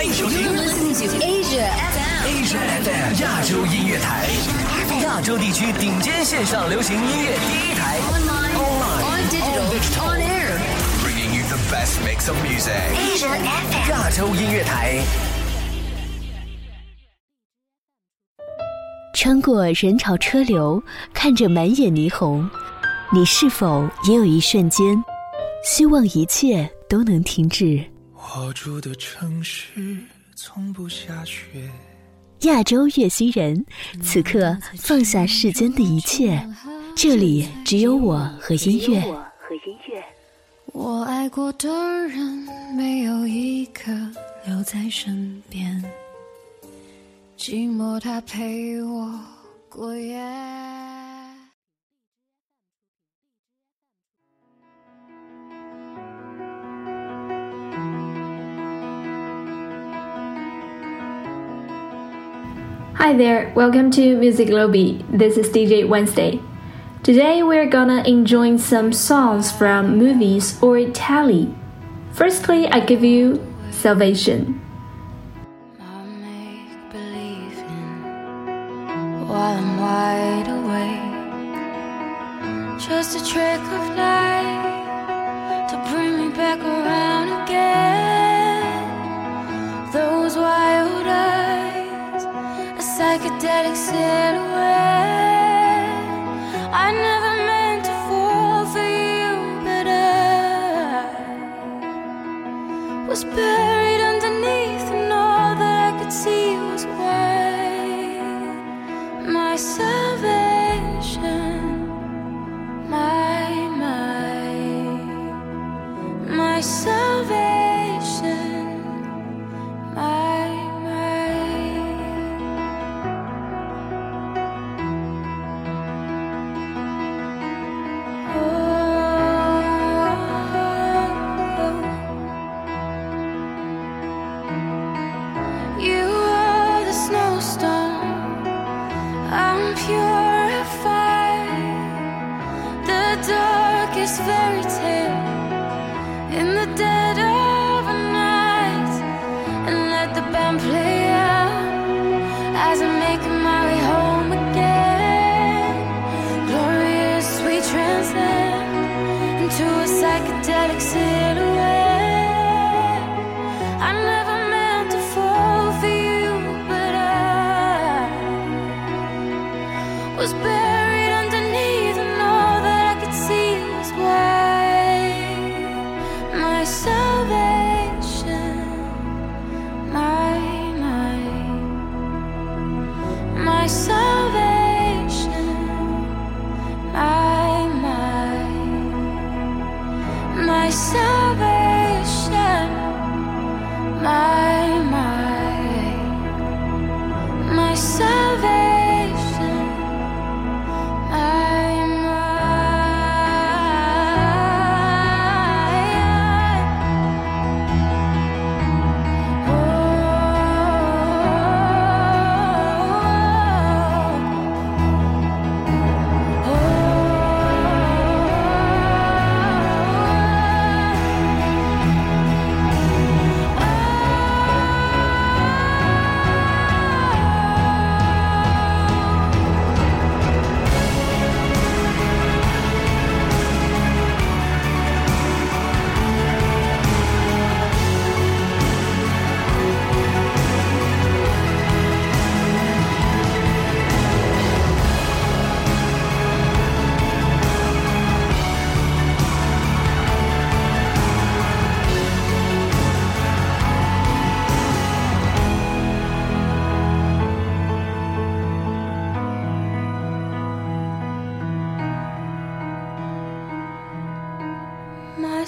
欢迎收听 Asia FM. Asia FM 亚洲音乐台，亚洲地区顶尖线上流行音乐第一台 Online, Online, on digital, on air.，bringing you the best mix of music。Asia FM. 亚洲音乐台，穿过人潮车流，看着满眼霓虹，你是否也有一瞬间，希望一切都能停止？我住的城市从不下雪，亚洲乐星人，此刻放下世间的一切，这里只有我和音乐。我爱过的人没有一个留在身边，寂寞它陪我过夜。Hi there, welcome to Music Lobby. This is DJ Wednesday. Today we're gonna enjoy some songs from movies or telly. Firstly, I give you Salvation. Psychedelic silhouette.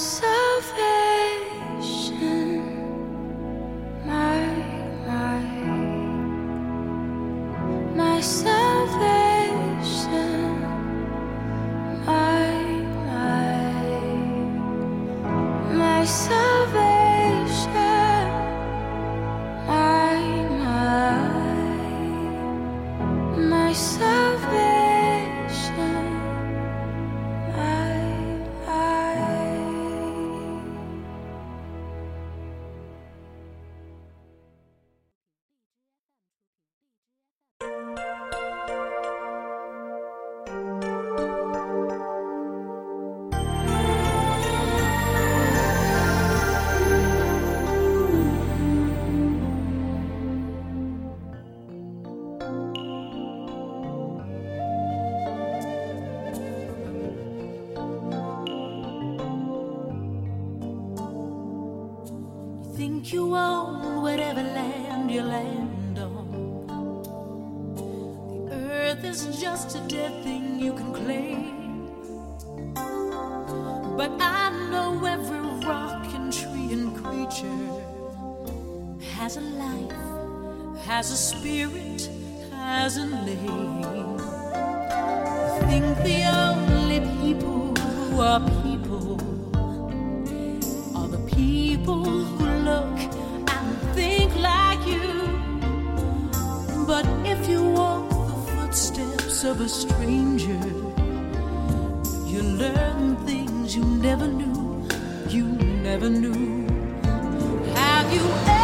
My a spirit has a name. I think the only people who are people are the people who look and think like you. But if you walk the footsteps of a stranger, you learn things you never knew, you never knew. Have you ever?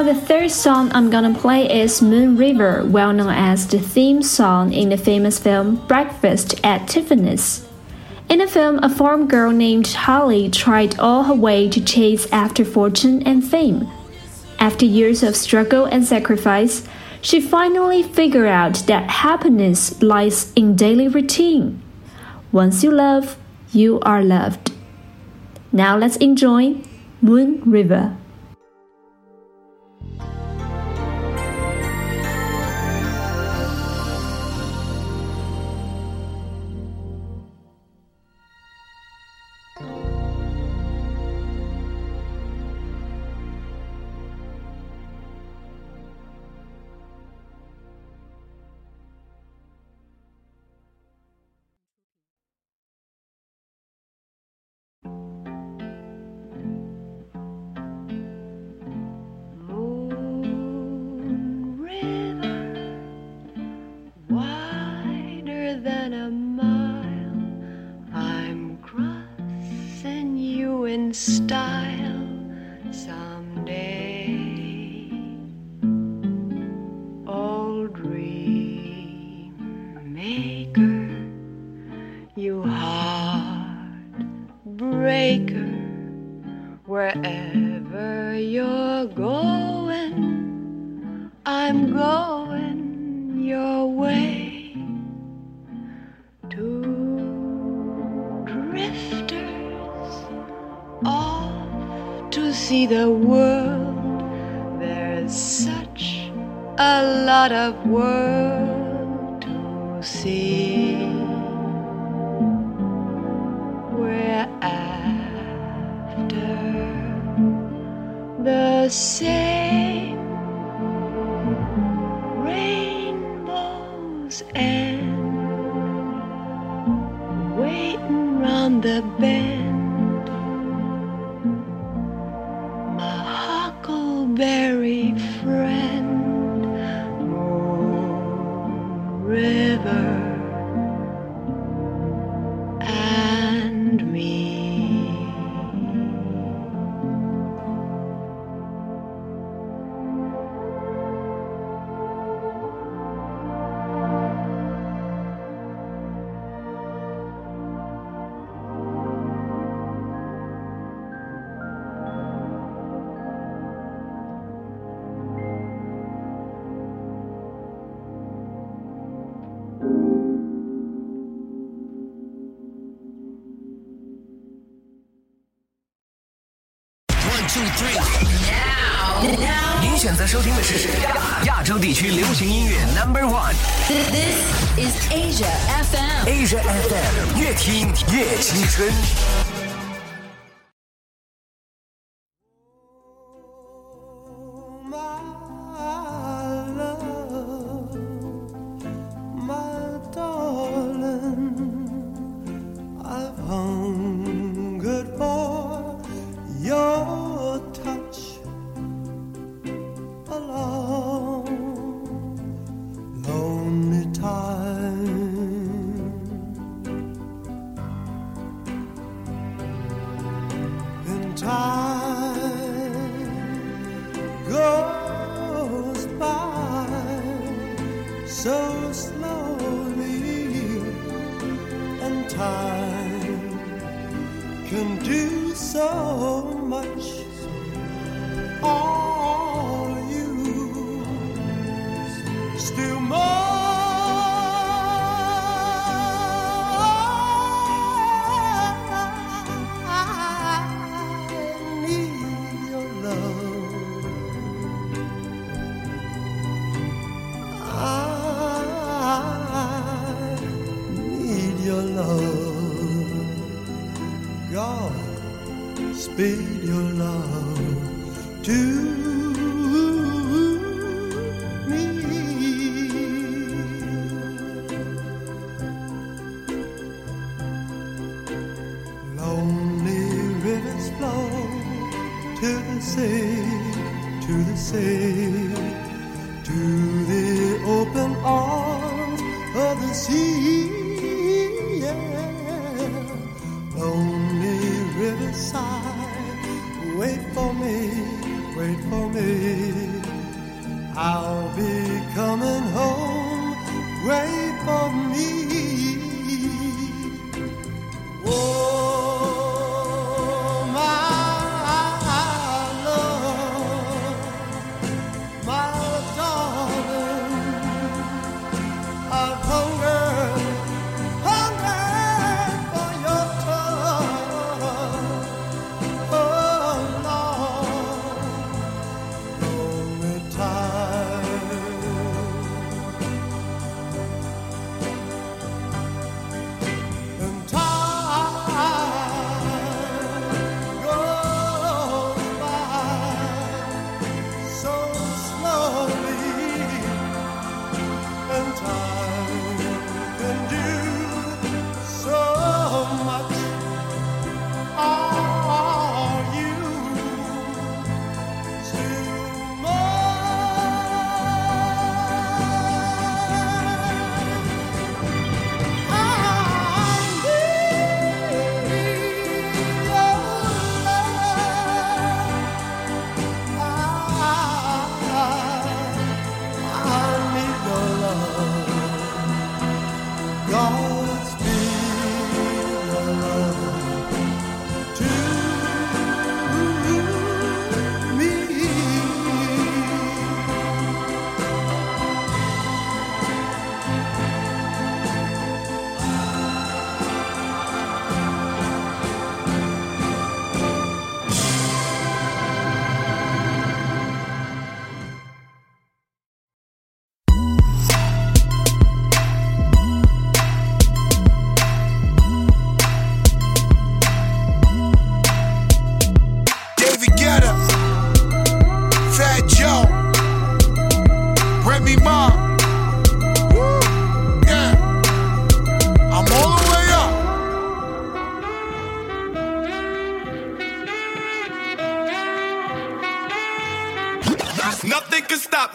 Now, the third song I'm gonna play is Moon River, well known as the theme song in the famous film Breakfast at Tiffany's. In the film, a farm girl named Holly tried all her way to chase after fortune and fame. After years of struggle and sacrifice, she finally figured out that happiness lies in daily routine. Once you love, you are loved. Now let's enjoy Moon River. of world to see. We're after the same rainbows and waiting round the bend. 收听的是亚亚洲地区流行音乐 Number One This is Asia FM. Asia FM，越听越青春。To the sea to the open arms of the sea. Yeah. Lonely riverside, wait for me, wait for me. I'll be coming home, wait for me.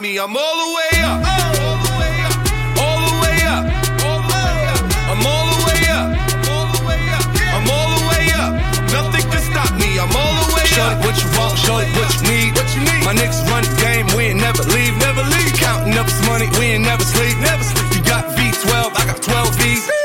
Me. I'm all the way up. All the way up. All the way up. All the way up. I'm all the way up. All the way up. I'm all the way up. Nothing can stop me. I'm all the way Shorty, up. what you want, you need. What you need? My niggas run the game, we ain't never leave, never leave. Counting up this money, we ain't never sleep, never sleep. You got V12, I got 12 V's.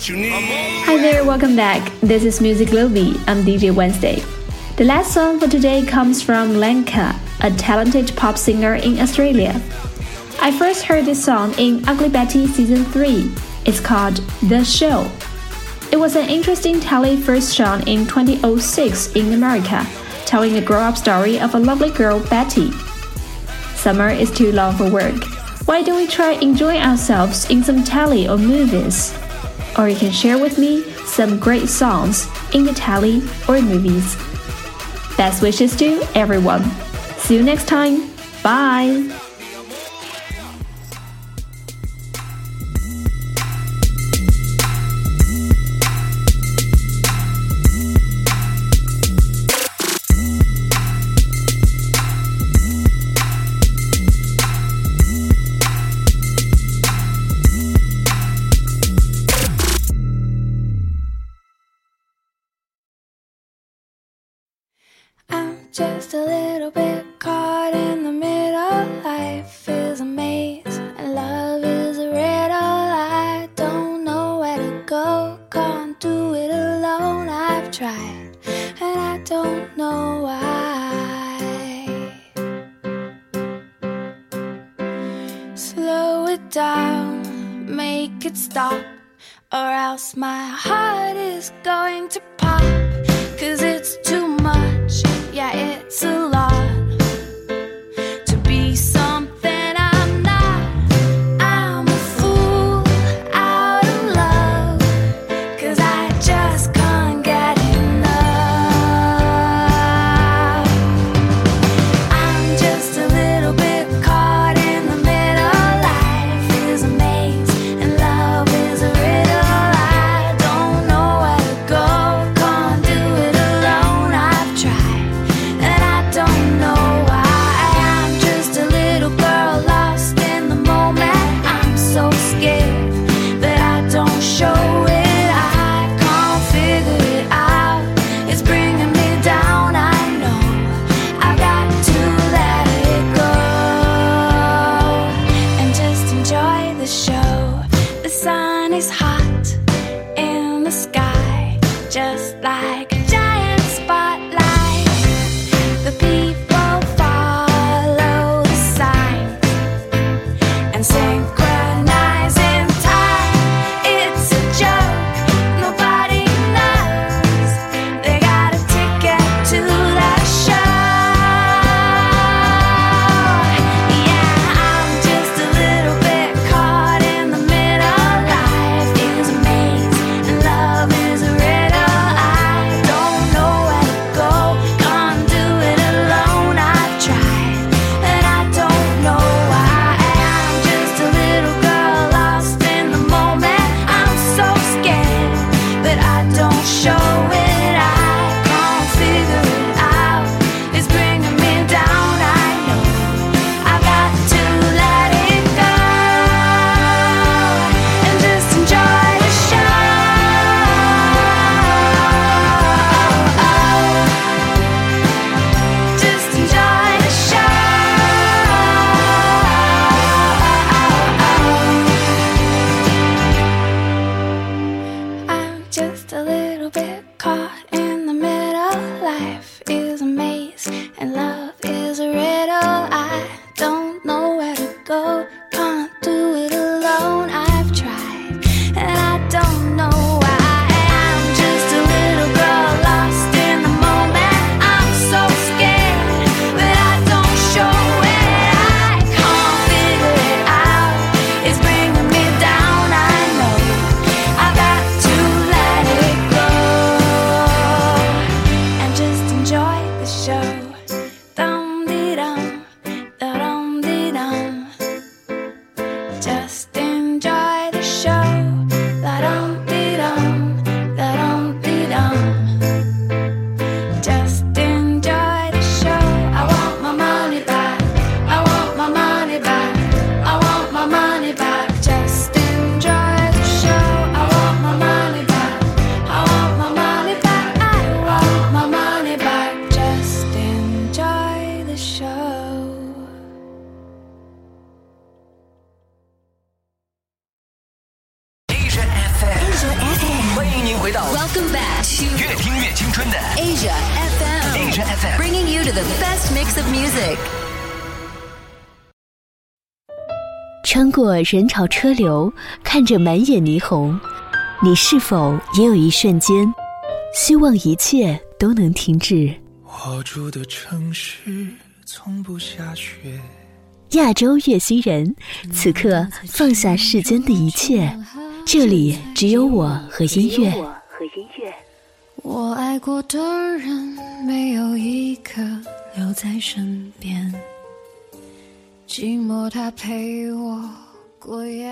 What you need. Hi there, welcome back. This is Music Lobby. I'm DJ Wednesday. The last song for today comes from Lenka, a talented pop singer in Australia. I first heard this song in Ugly Betty season 3. It's called The Show. It was an interesting telly first shown in 2006 in America, telling the grow up story of a lovely girl, Betty. Summer is too long for work. Why don't we try enjoying ourselves in some telly or movies? Or you can share with me some great songs in telly or movies. Best wishes to everyone. See you next time. Bye. It down, make it stop, or else my heart is going to pop. Cause it's too much, yeah, it's a 回到 Welcome back to 越听越青春的 Asia FM. Asia FM。Bringing you to the best mix of music. 穿过人潮车流，看着满眼霓虹，你是否也有一瞬间，希望一切都能停止？我住的城市从不下雪，亚洲月星人，此刻放下世间的一切，这里只有我和音乐。我爱过的人没有一个留在身边，寂寞它陪我过夜。